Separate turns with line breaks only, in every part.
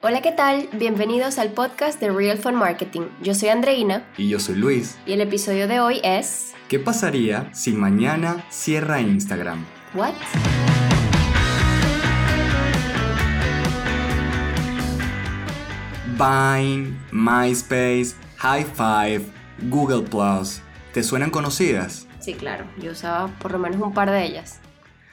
Hola, ¿qué tal? Bienvenidos al podcast de Real Fun Marketing. Yo soy Andreina.
Y yo soy Luis.
Y el episodio de hoy es...
¿Qué pasaría si mañana cierra Instagram?
¿What?
Vine, MySpace, High Five, Google Plus. ¿Te suenan conocidas?
Sí, claro. Yo usaba por lo menos un par de ellas.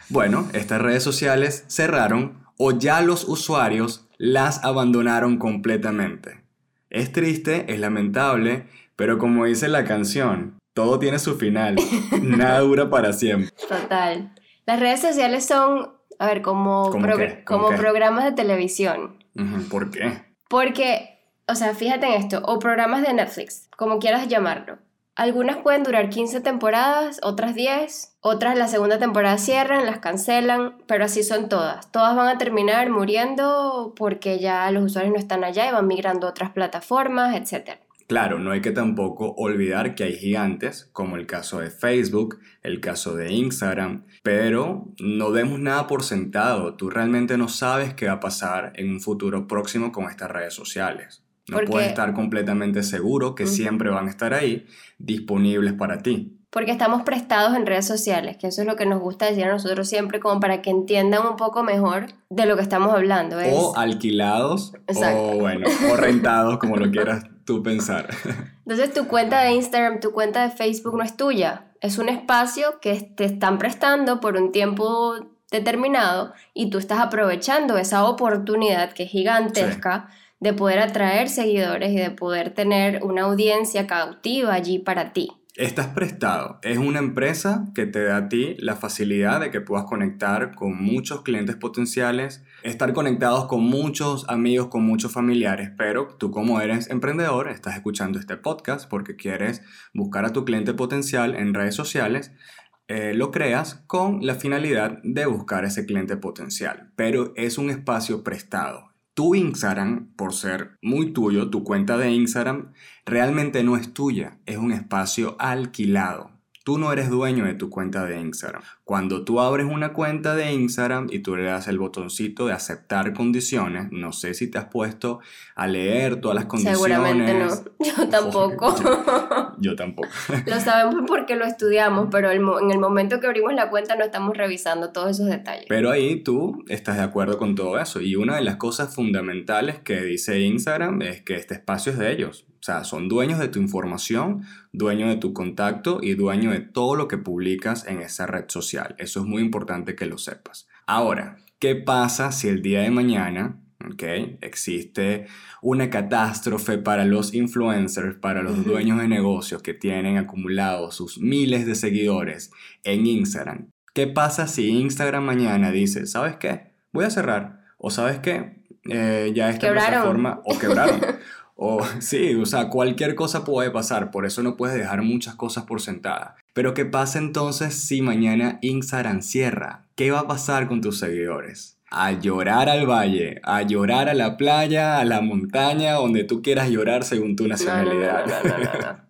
Bueno, estas redes sociales cerraron o ya los usuarios las abandonaron completamente. Es triste, es lamentable, pero como dice la canción, todo tiene su final, nada dura para siempre.
Total. Las redes sociales son, a ver, como, como programas de televisión.
¿Por qué?
Porque, o sea, fíjate en esto, o programas de Netflix, como quieras llamarlo. Algunas pueden durar 15 temporadas, otras 10, otras la segunda temporada cierran, las cancelan, pero así son todas. Todas van a terminar muriendo porque ya los usuarios no están allá y van migrando a otras plataformas, etc.
Claro, no hay que tampoco olvidar que hay gigantes, como el caso de Facebook, el caso de Instagram, pero no demos nada por sentado. Tú realmente no sabes qué va a pasar en un futuro próximo con estas redes sociales. No puedes estar completamente seguro que siempre van a estar ahí disponibles para ti.
Porque estamos prestados en redes sociales, que eso es lo que nos gusta decir a nosotros siempre, como para que entiendan un poco mejor de lo que estamos hablando.
O alquilados, o bueno, o rentados, como lo quieras tú pensar.
Entonces tu cuenta de Instagram, tu cuenta de Facebook no es tuya, es un espacio que te están prestando por un tiempo determinado y tú estás aprovechando esa oportunidad que es gigantesca de poder atraer seguidores y de poder tener una audiencia cautiva allí para ti.
Estás prestado. Es una empresa que te da a ti la facilidad de que puedas conectar con muchos clientes potenciales, estar conectados con muchos amigos, con muchos familiares, pero tú como eres emprendedor, estás escuchando este podcast porque quieres buscar a tu cliente potencial en redes sociales, eh, lo creas con la finalidad de buscar ese cliente potencial, pero es un espacio prestado tu Instagram, por ser muy tuyo, tu cuenta de Instagram, realmente no es tuya, es un espacio alquilado. Tú no eres dueño de tu cuenta de Instagram. Cuando tú abres una cuenta de Instagram y tú le das el botoncito de aceptar condiciones, no sé si te has puesto a leer todas las condiciones.
Seguramente no. Yo tampoco.
yo, tampoco.
lo sabemos porque lo estudiamos, pero en el momento que abrimos la cuenta no estamos revisando todos esos detalles.
Pero ahí tú estás de acuerdo con todo eso. Y una de las cosas fundamentales que dice Instagram es que este espacio es de ellos. O sea, son dueños de tu información, dueños de tu contacto y dueños de todo lo que publicas en esa red social. Eso es muy importante que lo sepas. Ahora, ¿qué pasa si el día de mañana Okay. Existe una catástrofe para los influencers, para los dueños de negocios que tienen acumulados sus miles de seguidores en Instagram. ¿Qué pasa si Instagram mañana dice, ¿sabes qué? Voy a cerrar. O ¿sabes qué? Eh, ya esta plataforma o quebraron. O sí, o sea, cualquier cosa puede pasar, por eso no puedes dejar muchas cosas por sentada. Pero ¿qué pasa entonces si mañana Instagram cierra? ¿Qué va a pasar con tus seguidores? A llorar al valle, a llorar a la playa, a la montaña, donde tú quieras llorar según tu nacionalidad.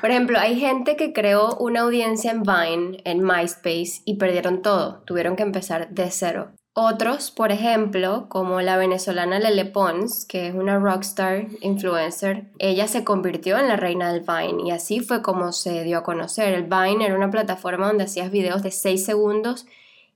por ejemplo, hay gente que creó una audiencia en Vine, en MySpace, y perdieron todo. Tuvieron que empezar de cero. Otros, por ejemplo, como la venezolana Lele Pons, que es una rockstar influencer, ella se convirtió en la reina del Vine y así fue como se dio a conocer. El Vine era una plataforma donde hacías videos de 6 segundos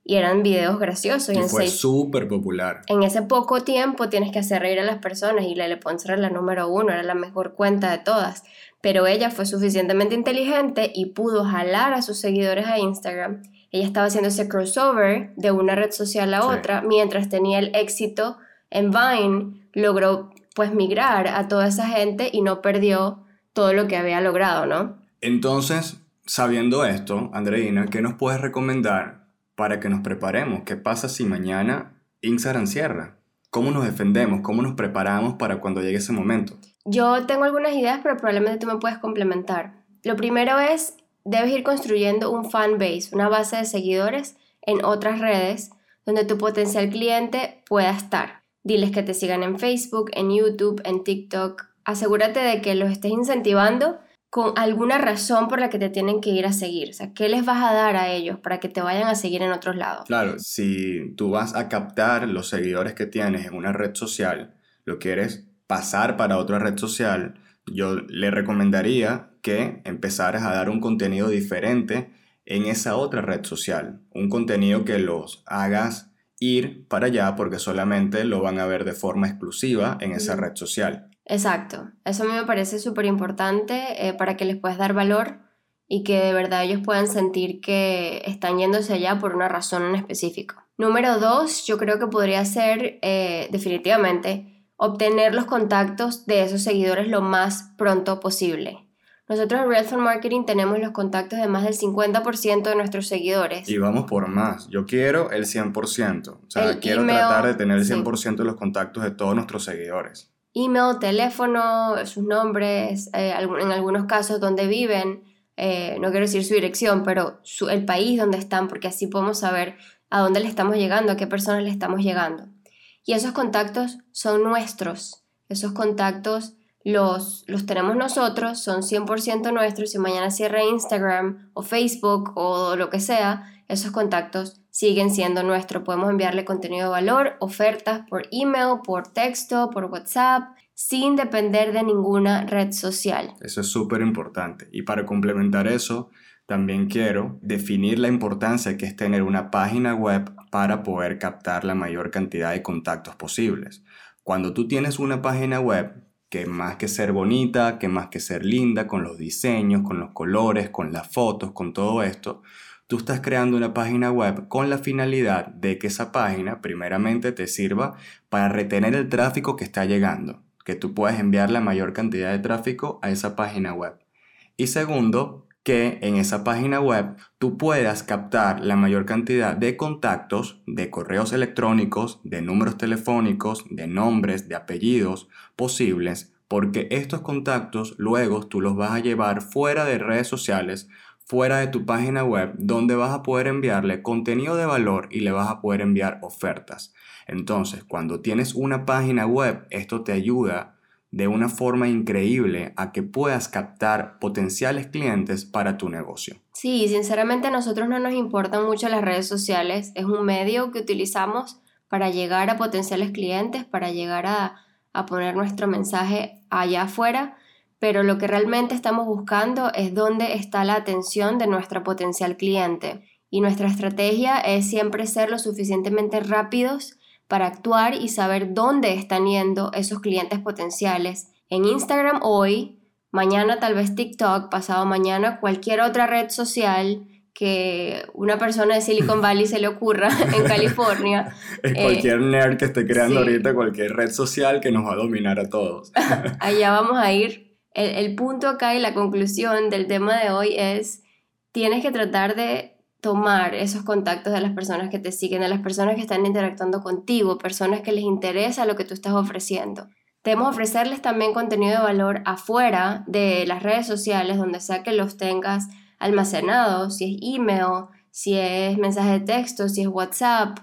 y eran videos graciosos.
Y, fue súper popular.
En ese poco tiempo tienes que hacer reír a las personas y Lele Pons era la número uno, era la mejor cuenta de todas. Pero ella fue suficientemente inteligente y pudo jalar a sus seguidores a Instagram ella estaba haciendo ese crossover de una red social a otra, mientras tenía el éxito en Vine, logró pues migrar a toda esa gente y no perdió todo lo que había logrado, ¿no?
Entonces, sabiendo esto, Andreina, ¿qué nos puedes recomendar para que nos preparemos? ¿Qué pasa si mañana Instagram cierra? ¿Cómo nos defendemos? ¿Cómo nos preparamos para cuando llegue ese momento?
Yo tengo algunas ideas, pero probablemente tú me puedes complementar. Lo primero es debes ir construyendo un fan base, una base de seguidores en otras redes donde tu potencial cliente pueda estar. Diles que te sigan en Facebook, en YouTube, en TikTok. Asegúrate de que los estés incentivando con alguna razón por la que te tienen que ir a seguir. O sea, ¿qué les vas a dar a ellos para que te vayan a seguir en otros lados?
Claro, si tú vas a captar los seguidores que tienes en una red social, lo quieres pasar para otra red social, yo le recomendaría que empezaras a dar un contenido diferente en esa otra red social. Un contenido que los hagas ir para allá porque solamente lo van a ver de forma exclusiva en esa red social.
Exacto, eso a mí me parece súper importante eh, para que les puedas dar valor y que de verdad ellos puedan sentir que están yéndose allá por una razón en específico. Número dos, yo creo que podría ser eh, definitivamente obtener los contactos de esos seguidores lo más pronto posible. Nosotros en Realtor Marketing tenemos los contactos de más del 50% de nuestros seguidores.
Y vamos por más. Yo quiero el 100%. O sea, quiero tratar de tener el 100% de los contactos de todos nuestros seguidores.
Email, teléfono, sus nombres, eh, en algunos casos donde viven, eh, no quiero decir su dirección, pero el país donde están, porque así podemos saber a dónde le estamos llegando, a qué personas le estamos llegando. Y esos contactos son nuestros. Esos contactos los, los tenemos nosotros, son 100% nuestros. Si mañana cierra Instagram o Facebook o lo que sea, esos contactos siguen siendo nuestros. Podemos enviarle contenido de valor, ofertas por email, por texto, por WhatsApp, sin depender de ninguna red social.
Eso es súper importante. Y para complementar eso, también quiero definir la importancia que es tener una página web para poder captar la mayor cantidad de contactos posibles. Cuando tú tienes una página web, que más que ser bonita, que más que ser linda, con los diseños, con los colores, con las fotos, con todo esto, tú estás creando una página web con la finalidad de que esa página primeramente te sirva para retener el tráfico que está llegando, que tú puedas enviar la mayor cantidad de tráfico a esa página web. Y segundo, que en esa página web tú puedas captar la mayor cantidad de contactos, de correos electrónicos, de números telefónicos, de nombres, de apellidos posibles, porque estos contactos luego tú los vas a llevar fuera de redes sociales, fuera de tu página web, donde vas a poder enviarle contenido de valor y le vas a poder enviar ofertas. Entonces, cuando tienes una página web, esto te ayuda de una forma increíble a que puedas captar potenciales clientes para tu negocio.
Sí, sinceramente a nosotros no nos importan mucho las redes sociales, es un medio que utilizamos para llegar a potenciales clientes, para llegar a, a poner nuestro mensaje allá afuera, pero lo que realmente estamos buscando es dónde está la atención de nuestro potencial cliente. Y nuestra estrategia es siempre ser lo suficientemente rápidos para actuar y saber dónde están yendo esos clientes potenciales. En Instagram hoy, mañana tal vez TikTok, pasado mañana cualquier otra red social que una persona de Silicon Valley se le ocurra en California.
es cualquier eh, nerd que esté creando ahorita cualquier red social que nos va a dominar a todos.
Allá vamos a ir. El, el punto acá y la conclusión del tema de hoy es, tienes que tratar de tomar esos contactos de las personas que te siguen, de las personas que están interactuando contigo, personas que les interesa lo que tú estás ofreciendo. Debemos ofrecerles también contenido de valor afuera de las redes sociales, donde sea que los tengas almacenados, si es email, si es mensaje de texto, si es WhatsApp.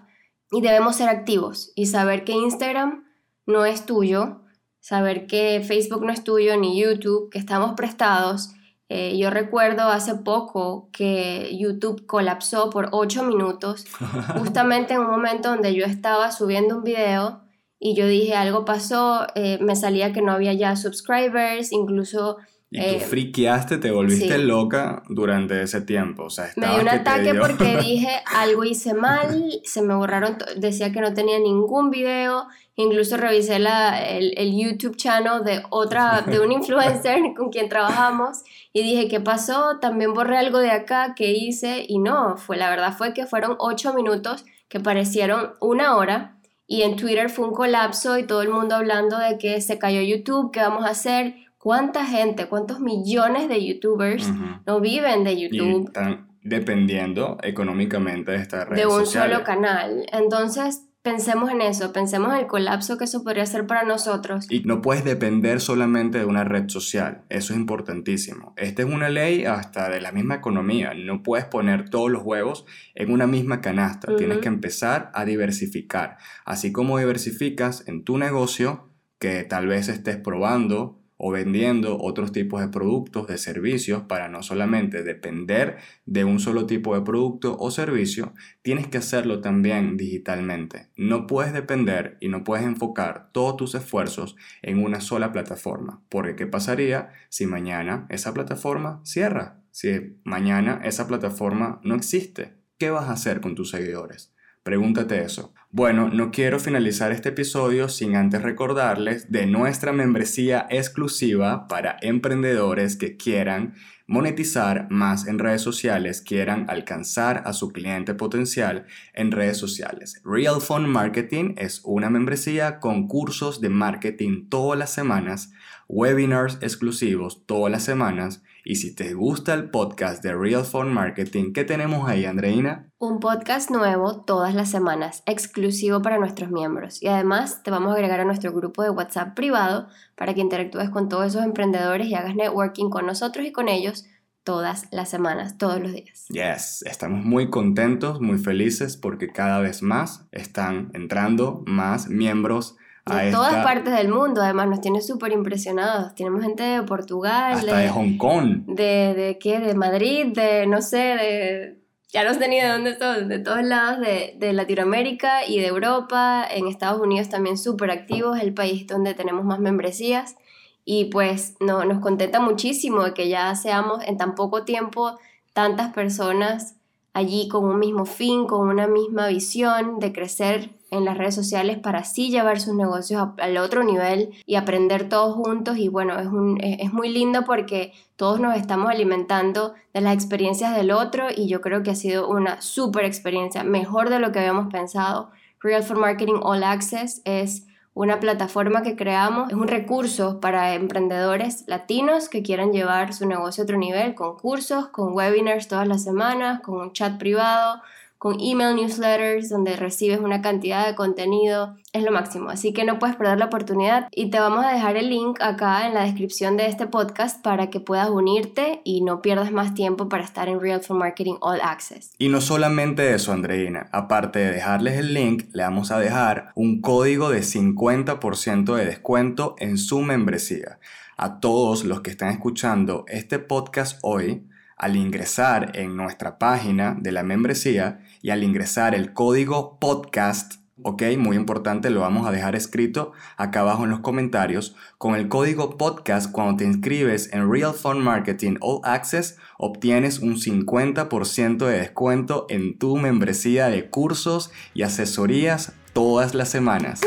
Y debemos ser activos y saber que Instagram no es tuyo, saber que Facebook no es tuyo, ni YouTube, que estamos prestados eh, yo recuerdo hace poco que YouTube colapsó por 8 minutos, justamente en un momento donde yo estaba subiendo un video y yo dije algo pasó, eh, me salía que no había ya subscribers, incluso
y tú eh, friqueaste, te volviste loca durante ese tiempo. O sea,
me dio un ataque porque dije algo hice mal, se me borraron, decía que no tenía ningún video, incluso revisé la, el, el, YouTube channel de otra, de un influencer con quien trabajamos y dije, ¿qué pasó? También borré algo de acá que hice y no, fue, la verdad fue que fueron ocho minutos que parecieron una hora y en Twitter fue un colapso y todo el mundo hablando de que se cayó YouTube, ¿qué vamos a hacer? ¿Cuánta gente, cuántos millones de youtubers no viven de YouTube?
Y están dependiendo económicamente de esta red
De un solo canal. Entonces, pensemos en eso, pensemos en el colapso que eso podría ser para nosotros.
Y no puedes depender solamente de una red social, eso es importantísimo. Esta es una ley hasta de la misma economía, no puedes poner todos los huevos en una misma canasta, tienes que empezar a diversificar. Así como diversificas en tu negocio, que tal vez estés probando o vendiendo otros tipos de productos, de servicios, para no solamente depender de un solo tipo de producto o servicio, tienes que hacerlo también digitalmente. No puedes depender y no puedes enfocar todos tus esfuerzos en una sola plataforma, porque ¿qué pasaría si mañana esa plataforma cierra? Si mañana esa plataforma no existe, ¿qué vas a hacer con tus seguidores? Pregúntate eso. Bueno, no quiero finalizar este episodio sin antes recordarles de nuestra membresía exclusiva para emprendedores que quieran monetizar más en redes sociales, quieran alcanzar a su cliente potencial en redes sociales. Real Fun Marketing es una membresía con cursos de marketing todas las semanas, webinars exclusivos todas las semanas y si te gusta el podcast de Real Phone Marketing, ¿qué tenemos ahí, Andreina?
Un podcast nuevo todas las semanas, exclusivo para nuestros miembros. Y además te vamos a agregar a nuestro grupo de WhatsApp privado para que interactúes con todos esos emprendedores y hagas networking con nosotros y con ellos todas las semanas, todos los días.
Yes, estamos muy contentos, muy felices porque cada vez más están entrando más miembros
de todas partes del mundo, además nos tiene súper impresionados. Tenemos gente de Portugal,
hasta de, Hong Kong,
de, de qué, de Madrid, de no sé, de ya no sé ni de son, de todos lados de, de Latinoamérica y de Europa, en Estados Unidos también súper activos, el país donde tenemos más membresías. Y pues no, nos contenta muchísimo de que ya seamos en tan poco tiempo tantas personas allí con un mismo fin, con una misma visión de crecer en las redes sociales para así llevar sus negocios al otro nivel y aprender todos juntos y bueno, es, un, es muy lindo porque todos nos estamos alimentando de las experiencias del otro y yo creo que ha sido una súper experiencia, mejor de lo que habíamos pensado. Real for Marketing All Access es una plataforma que creamos, es un recurso para emprendedores latinos que quieran llevar su negocio a otro nivel, con cursos, con webinars todas las semanas, con un chat privado, con email newsletters donde recibes una cantidad de contenido, es lo máximo. Así que no puedes perder la oportunidad y te vamos a dejar el link acá en la descripción de este podcast para que puedas unirte y no pierdas más tiempo para estar en Real for Marketing All Access.
Y no solamente eso, Andreina, aparte de dejarles el link, le vamos a dejar un código de 50% de descuento en su membresía. A todos los que están escuchando este podcast hoy, al ingresar en nuestra página de la membresía y al ingresar el código podcast, ok, muy importante, lo vamos a dejar escrito acá abajo en los comentarios, con el código podcast cuando te inscribes en Real Fun Marketing All Access, obtienes un 50% de descuento en tu membresía de cursos y asesorías todas las semanas.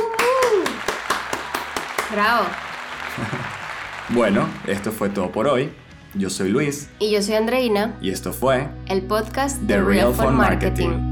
¡Bravo!
bueno, esto fue todo por hoy. Yo soy Luis.
Y yo soy Andreina.
Y esto fue
el podcast de Real, Real Marketing.